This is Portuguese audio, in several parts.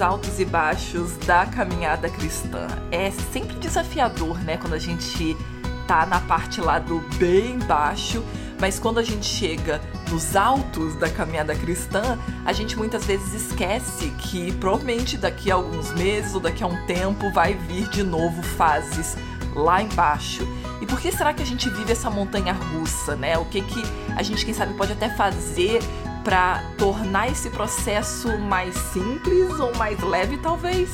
Os altos e baixos da caminhada cristã. É sempre desafiador, né, quando a gente tá na parte lá do bem baixo, mas quando a gente chega nos altos da caminhada cristã, a gente muitas vezes esquece que provavelmente daqui a alguns meses ou daqui a um tempo vai vir de novo fases lá embaixo. E por que será que a gente vive essa montanha russa, né? O que que a gente, quem sabe, pode até fazer para tornar esse processo mais simples ou mais leve, talvez?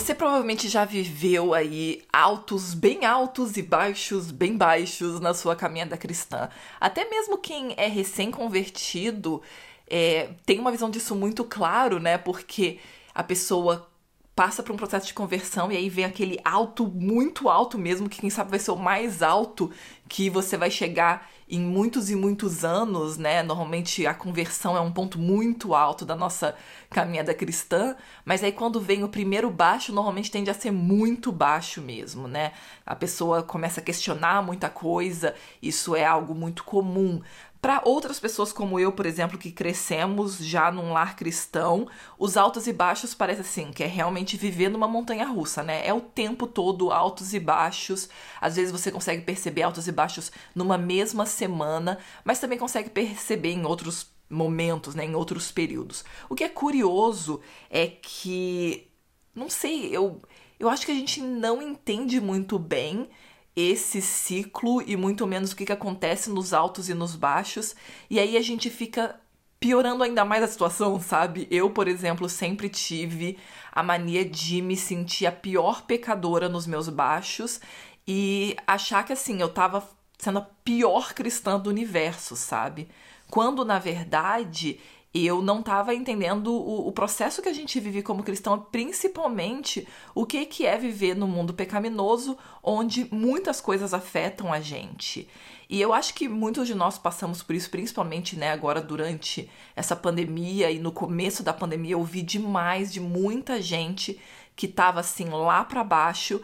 Você provavelmente já viveu aí altos bem altos e baixos bem baixos na sua caminhada cristã. Até mesmo quem é recém-convertido é, tem uma visão disso muito claro, né? Porque a pessoa passa por um processo de conversão e aí vem aquele alto, muito alto mesmo, que quem sabe vai ser o mais alto que você vai chegar em muitos e muitos anos, né? Normalmente a conversão é um ponto muito alto da nossa caminhada cristã, mas aí quando vem o primeiro baixo, normalmente tende a ser muito baixo mesmo, né? A pessoa começa a questionar muita coisa, isso é algo muito comum. Para outras pessoas como eu, por exemplo, que crescemos já num lar cristão, os altos e baixos parece assim, que é realmente viver numa montanha russa, né? É o tempo todo altos e baixos. Às vezes você consegue perceber altos e baixos numa mesma semana, mas também consegue perceber em outros momentos, né, em outros períodos. O que é curioso é que não sei, eu eu acho que a gente não entende muito bem esse ciclo e muito menos o que, que acontece nos altos e nos baixos. E aí a gente fica piorando ainda mais a situação, sabe? Eu, por exemplo, sempre tive a mania de me sentir a pior pecadora nos meus baixos e achar que assim, eu tava sendo a pior cristã do universo, sabe? Quando na verdade eu não estava entendendo o, o, processo que a gente vive como cristão, principalmente o que, que é viver no mundo pecaminoso, onde muitas coisas afetam a gente. E eu acho que muitos de nós passamos por isso, principalmente né, agora durante essa pandemia e no começo da pandemia, eu vi demais de muita gente que estava assim lá para baixo,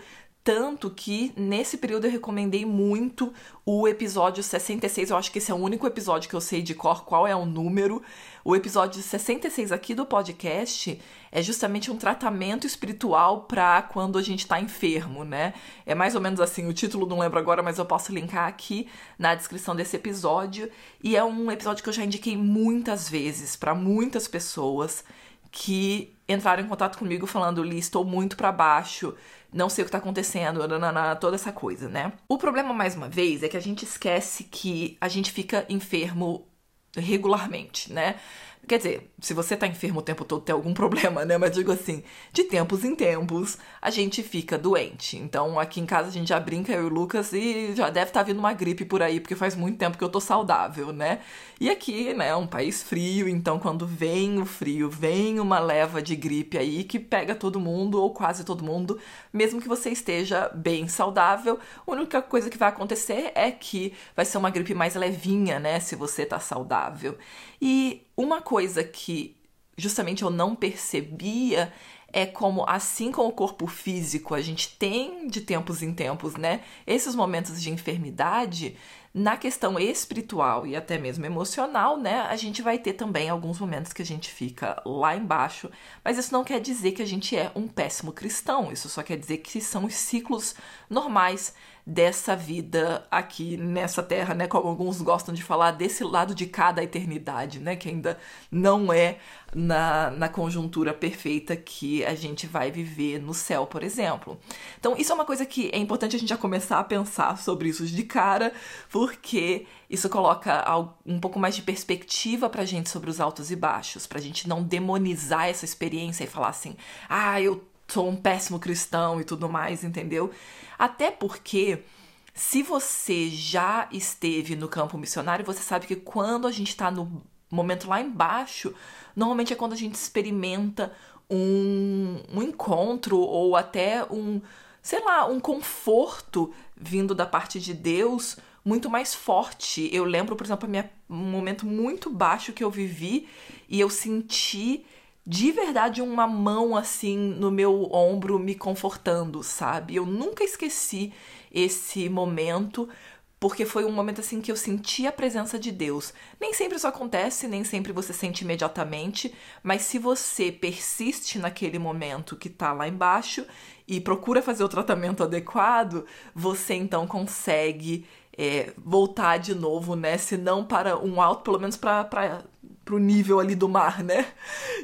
tanto que nesse período eu recomendei muito o episódio 66. Eu acho que esse é o único episódio que eu sei de cor qual é o número. O episódio 66 aqui do podcast é justamente um tratamento espiritual para quando a gente está enfermo, né? É mais ou menos assim, o título não lembro agora, mas eu posso linkar aqui na descrição desse episódio. E é um episódio que eu já indiquei muitas vezes para muitas pessoas que entraram em contato comigo falando, Li, estou muito para baixo, não sei o que tá acontecendo, nanana, toda essa coisa, né? O problema, mais uma vez, é que a gente esquece que a gente fica enfermo regularmente, né? Quer dizer, se você tá enfermo o tempo todo, tem algum problema, né? Mas digo assim, de tempos em tempos, a gente fica doente. Então, aqui em casa a gente já brinca, eu e o Lucas, e já deve estar tá vindo uma gripe por aí, porque faz muito tempo que eu tô saudável, né? E aqui, né, é um país frio, então quando vem o frio, vem uma leva de gripe aí que pega todo mundo, ou quase todo mundo, mesmo que você esteja bem saudável, a única coisa que vai acontecer é que vai ser uma gripe mais levinha, né, se você tá saudável. E uma coisa que justamente eu não percebia é como, assim como o corpo físico, a gente tem de tempos em tempos, né, esses momentos de enfermidade, na questão espiritual e até mesmo emocional, né, a gente vai ter também alguns momentos que a gente fica lá embaixo, mas isso não quer dizer que a gente é um péssimo cristão, isso só quer dizer que são os ciclos normais dessa vida aqui nessa terra, né? Como alguns gostam de falar, desse lado de cada eternidade, né? Que ainda não é na, na conjuntura perfeita que a gente vai viver no céu, por exemplo. Então, isso é uma coisa que é importante a gente já começar a pensar sobre isso de cara, porque isso coloca um pouco mais de perspectiva pra gente sobre os altos e baixos, pra gente não demonizar essa experiência e falar assim, ah, eu sou um péssimo cristão e tudo mais, entendeu? Até porque se você já esteve no campo missionário, você sabe que quando a gente está no momento lá embaixo, normalmente é quando a gente experimenta um, um encontro ou até um, sei lá, um conforto vindo da parte de Deus muito mais forte. Eu lembro, por exemplo, minha, um momento muito baixo que eu vivi e eu senti de verdade uma mão assim no meu ombro me confortando, sabe? Eu nunca esqueci esse momento porque foi um momento assim que eu senti a presença de Deus. Nem sempre isso acontece, nem sempre você sente imediatamente, mas se você persiste naquele momento que tá lá embaixo e procura fazer o tratamento adequado, você então consegue é, voltar de novo, né? Se não para um alto, pelo menos para pro nível ali do mar, né?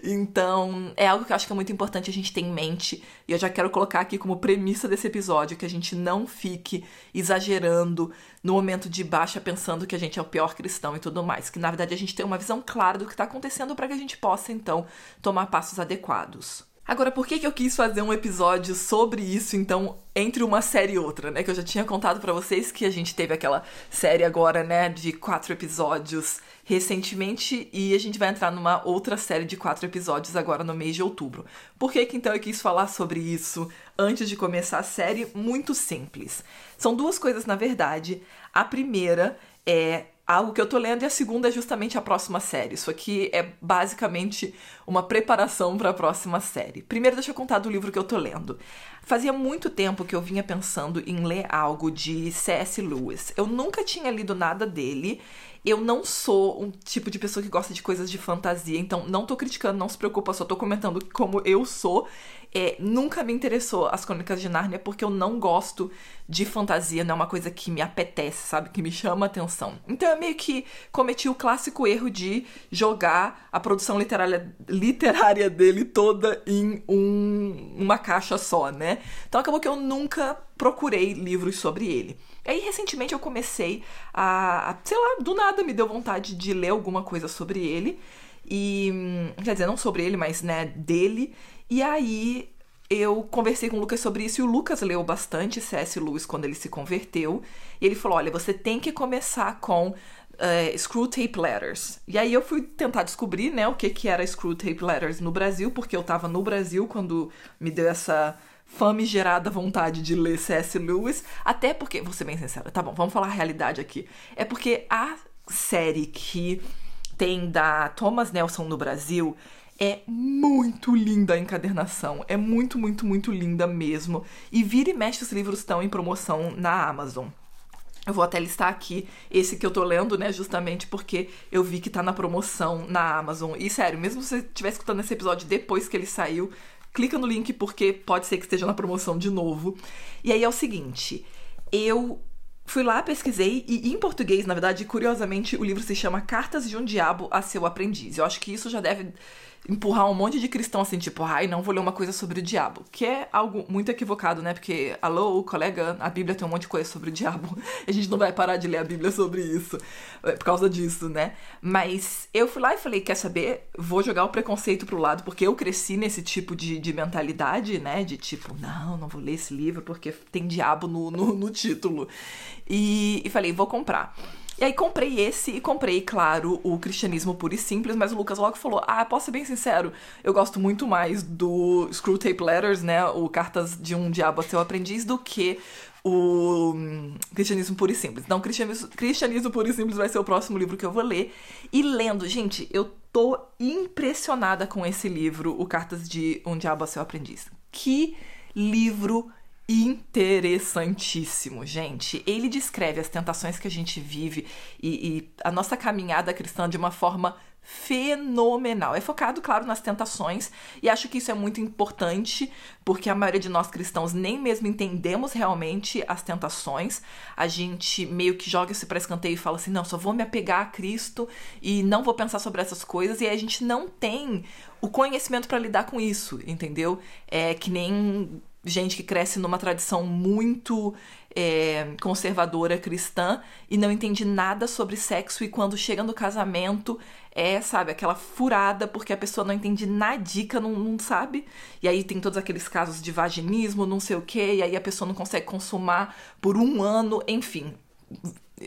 Então, é algo que eu acho que é muito importante a gente ter em mente. E eu já quero colocar aqui como premissa desse episódio que a gente não fique exagerando no momento de baixa pensando que a gente é o pior cristão e tudo mais, que na verdade a gente tem uma visão clara do que está acontecendo para que a gente possa então tomar passos adequados. Agora, por que, que eu quis fazer um episódio sobre isso, então, entre uma série e outra, né? Que eu já tinha contado para vocês que a gente teve aquela série agora, né, de quatro episódios recentemente e a gente vai entrar numa outra série de quatro episódios agora no mês de outubro. Por que, que então eu quis falar sobre isso antes de começar a série? Muito simples. São duas coisas, na verdade. A primeira é algo que eu tô lendo e a segunda é justamente a próxima série. Isso aqui é basicamente uma preparação para a próxima série. Primeiro, deixa eu contar do livro que eu tô lendo. Fazia muito tempo que eu vinha pensando em ler algo de C.S. Lewis. Eu nunca tinha lido nada dele. Eu não sou um tipo de pessoa que gosta de coisas de fantasia, então não tô criticando, não se preocupa, só tô comentando como eu sou. É, nunca me interessou as Crônicas de Nárnia porque eu não gosto de fantasia, não é uma coisa que me apetece, sabe? Que me chama atenção. Então eu meio que cometi o clássico erro de jogar a produção literária, literária dele toda em um, uma caixa só, né? Então acabou que eu nunca procurei livros sobre ele. Aí, recentemente, eu comecei a, a, sei lá, do nada me deu vontade de ler alguma coisa sobre ele. E. Quer dizer, não sobre ele, mas, né, dele. E aí eu conversei com o Lucas sobre isso e o Lucas leu bastante C.S. Lewis quando ele se converteu. E ele falou: olha, você tem que começar com uh, Screw Tape Letters. E aí eu fui tentar descobrir, né, o que, que era Screw Tape Letters no Brasil, porque eu tava no Brasil quando me deu essa famigerada vontade de ler C.S. Lewis, até porque, vou ser bem sincera, tá bom, vamos falar a realidade aqui. É porque a série que tem da Thomas Nelson no Brasil é muito linda a encadernação. É muito, muito, muito linda mesmo. E vira e mexe os livros estão em promoção na Amazon. Eu vou até listar aqui esse que eu tô lendo, né? Justamente porque eu vi que tá na promoção na Amazon. E sério, mesmo se você estiver escutando esse episódio depois que ele saiu, clica no link porque pode ser que esteja na promoção de novo. E aí é o seguinte, eu fui lá, pesquisei e em português, na verdade, curiosamente, o livro se chama Cartas de um Diabo a seu aprendiz. Eu acho que isso já deve empurrar um monte de cristão assim, tipo, ai, não vou ler uma coisa sobre o diabo. Que é algo muito equivocado, né? Porque, alô, colega, a Bíblia tem um monte de coisa sobre o diabo. A gente não vai parar de ler a Bíblia sobre isso, é, por causa disso, né? Mas eu fui lá e falei, quer saber? Vou jogar o preconceito pro lado, porque eu cresci nesse tipo de, de mentalidade, né? De tipo, não, não vou ler esse livro porque tem diabo no, no, no título. E, e falei, vou comprar. E aí comprei esse e comprei, claro, o Cristianismo Puro e Simples, mas o Lucas logo falou: Ah, posso ser bem sincero, eu gosto muito mais do Screwtape Letters, né? O Cartas de um Diabo a Seu Aprendiz, do que o hum, Cristianismo Puro e Simples. Então, Cristianismo, Cristianismo Puro e Simples vai ser o próximo livro que eu vou ler. E lendo, gente, eu tô impressionada com esse livro, O Cartas de um Diabo a Seu Aprendiz. Que livro interessantíssimo, gente. Ele descreve as tentações que a gente vive e, e, a nossa caminhada cristã de uma forma fenomenal. É focado, claro, nas tentações e acho que isso é muito importante porque a maioria de nós cristãos nem mesmo entendemos realmente as tentações. A gente meio que joga isso para escanteio e fala assim: não, só vou me apegar a Cristo e não vou pensar sobre essas coisas. E a gente não tem o conhecimento para lidar com isso, entendeu? É que nem gente que cresce numa tradição muito é, conservadora cristã e não entende nada sobre sexo e quando chega no casamento é, sabe, aquela furada porque a pessoa não entende nadica, não, não sabe. E aí tem todos aqueles casos de vaginismo, não sei o que, e aí a pessoa não consegue consumar por um ano, enfim.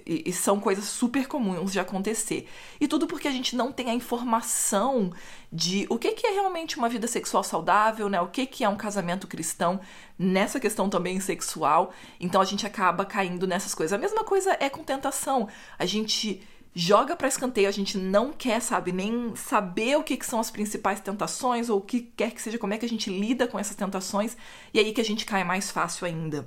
E, e são coisas super comuns de acontecer. E tudo porque a gente não tem a informação de o que, que é realmente uma vida sexual saudável, né? O que, que é um casamento cristão nessa questão também sexual. Então a gente acaba caindo nessas coisas. A mesma coisa é com tentação. A gente joga para escanteio, a gente não quer, sabe, nem saber o que, que, são as principais tentações ou o que quer que seja, como é que a gente lida com essas tentações, e aí que a gente cai mais fácil ainda.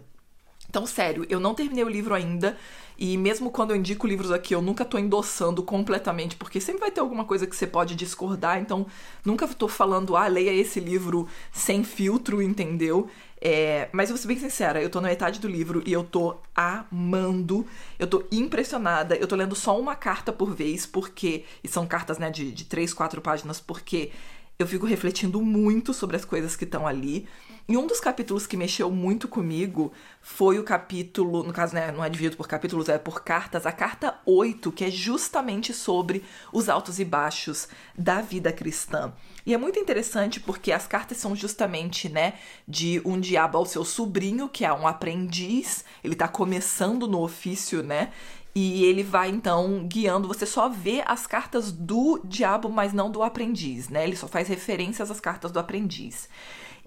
Então, sério, eu não terminei o livro ainda. E mesmo quando eu indico livros aqui, eu nunca tô endossando completamente, porque sempre vai ter alguma coisa que você pode discordar. Então, nunca tô falando, ah, leia esse livro sem filtro, entendeu? É, mas eu vou ser bem sincera, eu tô na metade do livro e eu tô amando, eu tô impressionada. Eu tô lendo só uma carta por vez, porque. E são cartas, né, de, de três, quatro páginas, porque eu fico refletindo muito sobre as coisas que estão ali. E um dos capítulos que mexeu muito comigo foi o capítulo, no caso, né, não é dividido por capítulos, é por cartas, a carta 8, que é justamente sobre os altos e baixos da vida cristã. E é muito interessante porque as cartas são justamente, né, de um diabo ao seu sobrinho, que é um aprendiz, ele tá começando no ofício, né? E ele vai então guiando, você só vê as cartas do diabo, mas não do aprendiz, né? Ele só faz referências às cartas do aprendiz.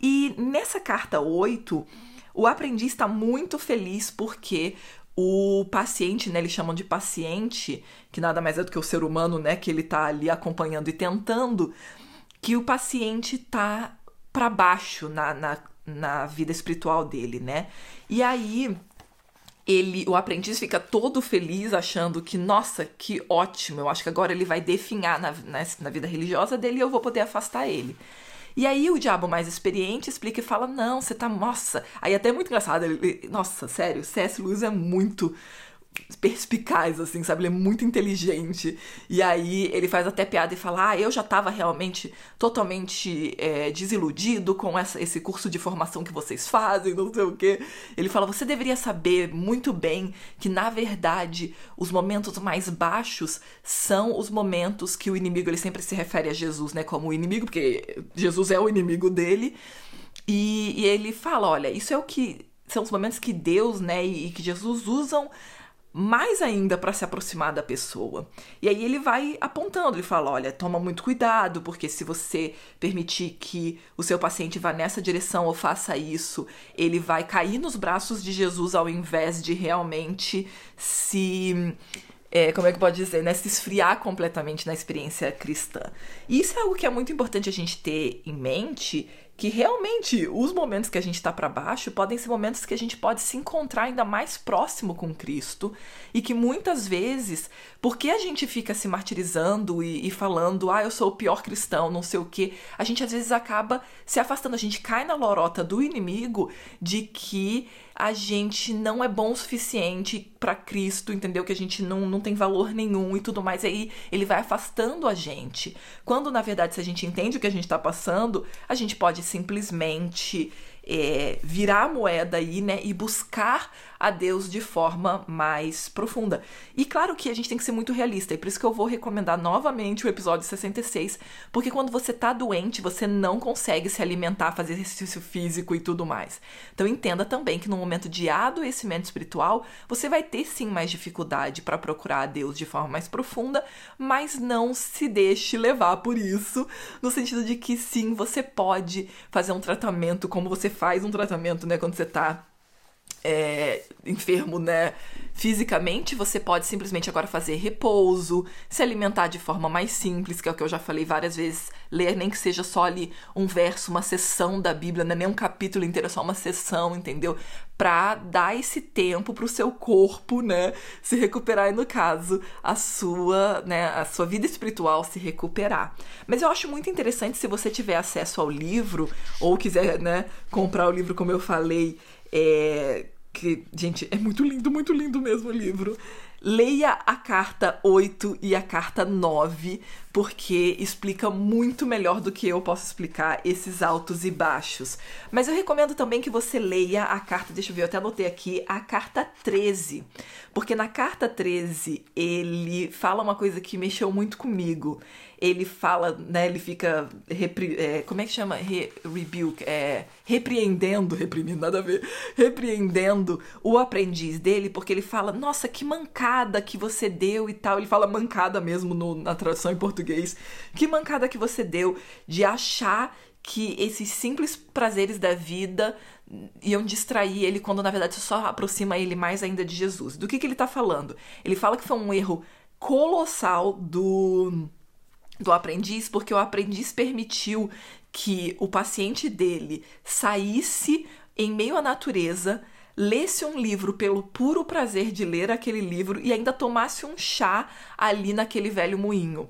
E nessa carta 8, o aprendiz está muito feliz porque o paciente, né, eles chamam de paciente, que nada mais é do que o ser humano, né, que ele tá ali acompanhando e tentando, que o paciente tá para baixo na, na, na vida espiritual dele, né? E aí ele, o aprendiz fica todo feliz achando que, nossa, que ótimo, eu acho que agora ele vai definhar na, na, na vida religiosa dele e eu vou poder afastar ele. E aí o diabo mais experiente explica e fala: Não, você tá. Nossa. Aí até é muito engraçado. Ele, nossa, sério, C.S. Lewis é muito perspicaz, assim, sabe? Ele é muito inteligente. E aí ele faz até piada e fala: Ah, eu já tava realmente totalmente é, desiludido com essa, esse curso de formação que vocês fazem, não sei o quê. Ele fala: Você deveria saber muito bem que, na verdade, os momentos mais baixos são os momentos que o inimigo, ele sempre se refere a Jesus, né? Como o inimigo, porque Jesus é o inimigo dele. E, e ele fala: Olha, isso é o que. São os momentos que Deus, né, e, que Jesus usam mais ainda para se aproximar da pessoa. E aí ele vai apontando, ele fala: olha, toma muito cuidado, porque se você permitir que o seu paciente vá nessa direção ou faça isso, ele vai cair nos braços de Jesus ao invés de realmente se. É, como é que pode dizer, né? Se esfriar completamente na experiência cristã. E isso é algo que é muito importante a gente ter em mente que realmente os momentos que a gente está para baixo podem ser momentos que a gente pode se encontrar ainda mais próximo com Cristo e que muitas vezes, porque a gente fica se martirizando e, e falando, ah, eu sou o pior cristão, não sei o que, a gente às vezes acaba se afastando, a gente cai na lorota do inimigo de que a gente não é bom o suficiente para Cristo, entendeu? Que a gente não, não tem valor nenhum e tudo mais. Aí ele vai afastando a gente. Quando, na verdade, se a gente entende o que a gente tá passando, a gente pode simplesmente é, virar a moeda aí, né, e buscar a Deus de forma mais profunda. E claro que a gente tem que ser muito realista, e por isso que eu vou recomendar novamente o episódio 66, porque quando você tá doente, você não consegue se alimentar, fazer exercício físico e tudo mais. Então entenda também que no momento de adoecimento espiritual, você vai ter sim mais dificuldade para procurar a Deus de forma mais profunda, mas não se deixe levar por isso, no sentido de que sim, você pode fazer um tratamento como você faz um tratamento, né, quando você tá é, enfermo, né? Fisicamente, você pode simplesmente agora fazer repouso, se alimentar de forma mais simples, que é o que eu já falei várias vezes, ler nem que seja só ali um verso, uma sessão da Bíblia, não é nem um capítulo inteiro, é só uma sessão, entendeu? Pra dar esse tempo pro seu corpo, né, se recuperar e no caso, a sua, né, a sua vida espiritual se recuperar. Mas eu acho muito interessante se você tiver acesso ao livro ou quiser, né, comprar o livro como eu falei, é, que, gente, é muito lindo, muito lindo mesmo o livro. Leia a carta 8 e a carta 9, porque explica muito melhor do que eu posso explicar esses altos e baixos. Mas eu recomendo também que você leia a carta, deixa eu ver, eu até anotei aqui, a carta 13. Porque na carta 13 ele fala uma coisa que mexeu muito comigo. Ele fala, né, ele fica, repri, é, como é que chama? Re, rebuke, é, repreendendo, reprimindo, nada a ver, repreendendo o aprendiz dele, porque ele fala, nossa, que mancada que você deu e tal. Ele fala mancada mesmo no, na tradução em português. Que mancada que você deu de achar que esses simples prazeres da vida iam distrair ele quando na verdade só aproxima ele mais ainda de Jesus. Do que, que ele tá falando? Ele fala que foi um erro colossal do do aprendiz, porque o aprendiz permitiu que o paciente dele saísse em meio à natureza, lesse um livro pelo puro prazer de ler aquele livro e ainda tomasse um chá ali naquele velho moinho.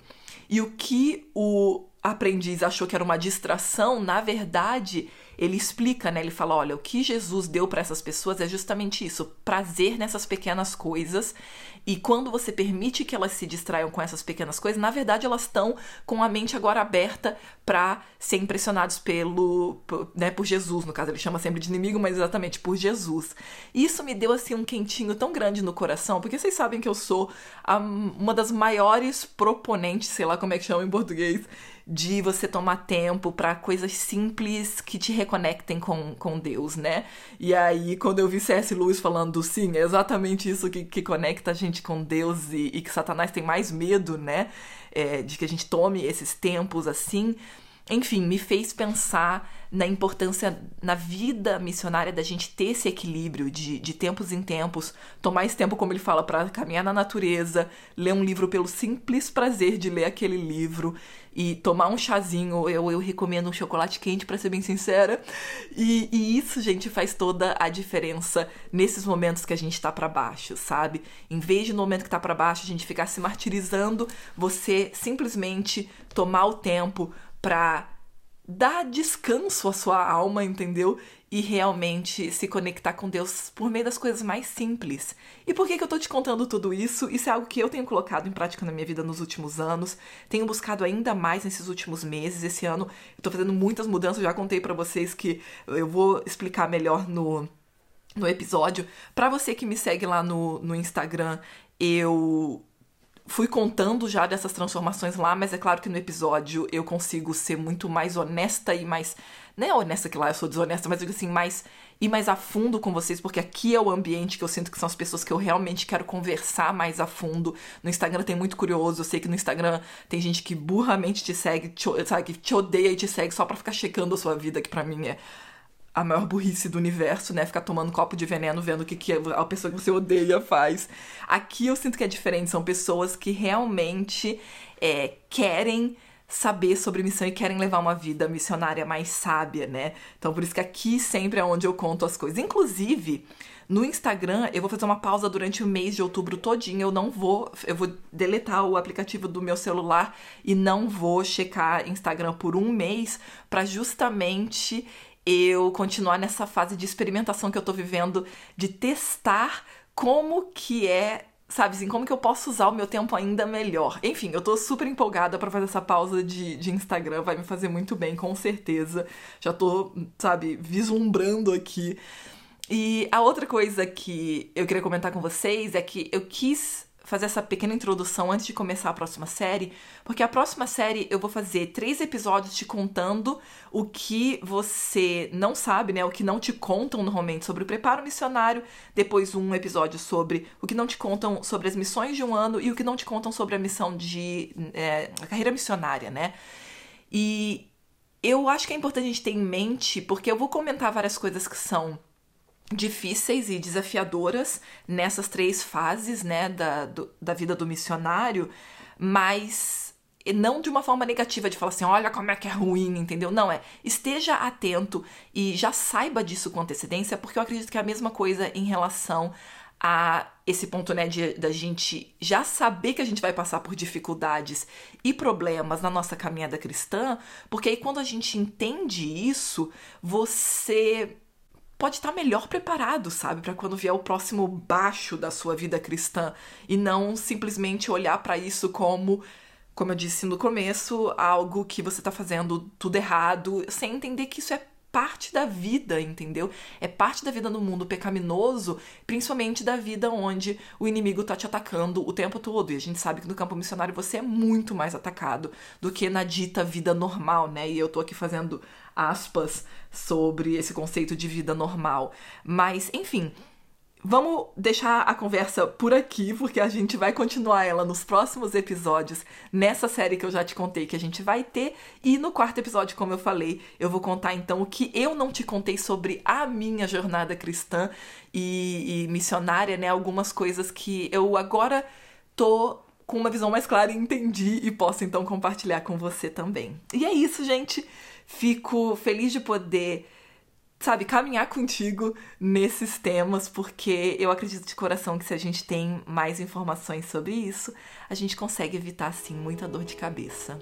E o que o aprendiz achou que era uma distração, na verdade, ele explica, né? Ele fala: olha, o que Jesus deu para essas pessoas é justamente isso, prazer nessas pequenas coisas. E quando você permite que elas se distraiam com essas pequenas coisas, na verdade elas estão com a mente agora aberta para ser impressionados pelo, né, por Jesus, no caso ele chama sempre de inimigo, mas exatamente por Jesus. Isso me deu assim um quentinho tão grande no coração, porque vocês sabem que eu sou a, uma das maiores proponentes, sei lá como é que chama em português, de você tomar tempo para coisas simples que te reconectem com, com Deus, né? E aí, quando eu vi C.S. Lewis falando, sim, é exatamente isso que, que conecta a gente com Deus e, e que Satanás tem mais medo, né? É, de que a gente tome esses tempos assim. Enfim, me fez pensar na importância na vida missionária da gente ter esse equilíbrio de, de tempos em tempos, tomar esse tempo, como ele fala, para caminhar na natureza, ler um livro pelo simples prazer de ler aquele livro e tomar um chazinho. Eu, eu recomendo um chocolate quente, para ser bem sincera. E, e, isso, gente, faz toda a diferença nesses momentos que a gente tá para baixo, sabe? Em vez de no momento que tá para baixo a gente ficar se martirizando, você simplesmente tomar o tempo para dar descanso à sua alma, entendeu? E realmente se conectar com Deus por meio das coisas mais simples. E por que, que eu tô te contando tudo isso? Isso é algo que eu tenho colocado em prática na minha vida nos últimos anos. Tenho buscado ainda mais nesses últimos meses. Esse ano eu tô fazendo muitas mudanças. Já contei para vocês que eu vou explicar melhor no, no episódio. Para você que me segue lá no, no Instagram, eu fui contando já dessas transformações lá, mas é claro que no episódio eu consigo ser muito mais honesta e mais. Não é honesta que lá eu sou desonesta, mas digo assim, mais. ir mais a fundo com vocês, porque aqui é o ambiente que eu sinto que são as pessoas que eu realmente quero conversar mais a fundo. No Instagram tem muito curioso, eu sei que no Instagram tem gente que burramente te segue, te, sabe, te odeia e te segue só pra ficar checando a sua vida, que para mim é a maior burrice do universo, né? Ficar tomando copo de veneno, vendo o que, que a pessoa que você odeia faz. Aqui eu sinto que é diferente, são pessoas que realmente é, querem saber sobre missão e querem levar uma vida missionária mais sábia, né? Então por isso que aqui sempre é onde eu conto as coisas. Inclusive, no Instagram, eu vou fazer uma pausa durante o mês de outubro todinho. Eu não vou, eu vou deletar o aplicativo do meu celular e não vou checar Instagram por um mês para justamente eu continuar nessa fase de experimentação que eu tô vivendo, de testar como que é sabe assim, como que eu posso usar o meu tempo ainda melhor. Enfim, eu tô super empolgada para fazer essa pausa de, de Instagram, vai me fazer muito bem, com certeza. Já tô, sabe, vislumbrando aqui. E a outra coisa que eu queria comentar com vocês é que eu quis fazer essa pequena introdução antes de começar a próxima série, porque a próxima série eu vou fazer três episódios te contando o que você não sabe, né? O que não te contam normalmente sobre o preparo missionário, depois um episódio sobre o que não te contam sobre as missões de um ano e o que não te contam sobre a missão de é, a carreira missionária, né? E eu acho que é importante a gente ter em mente, porque eu vou comentar várias coisas que são difíceis e desafiadoras nessas três fases né, da, do, da vida do missionário, mas não de uma forma negativa de falar assim, olha como é que é ruim, entendeu? Não, é esteja atento e já saiba disso com antecedência, porque eu acredito que é a mesma coisa em relação a esse ponto, né, de da gente já saber que a gente vai passar por dificuldades e problemas na nossa caminhada cristã, porque aí quando a gente entende isso, você pode estar melhor preparado, sabe, para quando vier o próximo baixo da sua vida cristã. E não simplesmente olhar para isso como como eu disse no começo, algo que você tá fazendo tudo errado, sem entender que isso é parte da vida, entendeu? É parte da vida no mundo pecaminoso, principalmente da vida onde o inimigo tá te atacando o tempo todo. E a gente sabe que no campo missionário você é muito mais atacado do que na dita vida normal, né? E eu tô aqui fazendo aspas sobre esse conceito de vida normal. Mas, enfim, Vamos deixar a conversa por aqui, porque a gente vai continuar ela nos próximos episódios, nessa série que eu já te contei que a gente vai ter. E no quarto episódio, como eu falei, eu vou contar então o que eu não te contei sobre a minha jornada cristã e, e missionária, né? Algumas coisas que eu agora tô com uma visão mais clara e entendi e posso então compartilhar com você também. E é isso, gente. Fico feliz de poder sabe, caminhar contigo nesses temas, porque eu acredito de coração que se a gente tem mais informações sobre isso, a gente consegue evitar, assim, muita dor de cabeça.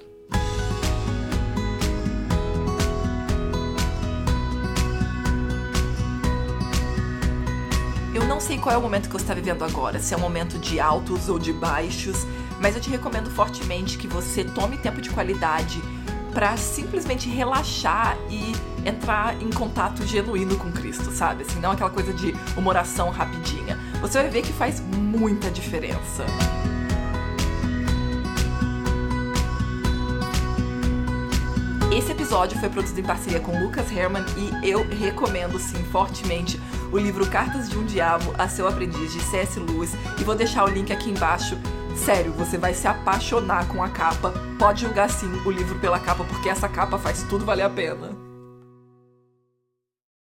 Eu não sei qual é o momento que você está vivendo agora, se é um momento de altos ou de baixos, mas eu te recomendo fortemente que você tome tempo de qualidade para simplesmente relaxar e entrar em contato genuíno com Cristo, sabe? Assim, não aquela coisa de uma oração rapidinha. Você vai ver que faz muita diferença. Esse episódio foi produzido em parceria com Lucas Herman e eu recomendo sim fortemente o livro Cartas de um Diabo a seu aprendiz de C.S. Lewis e vou deixar o link aqui embaixo Sério, você vai se apaixonar com a capa. Pode julgar sim o livro pela capa, porque essa capa faz tudo valer a pena.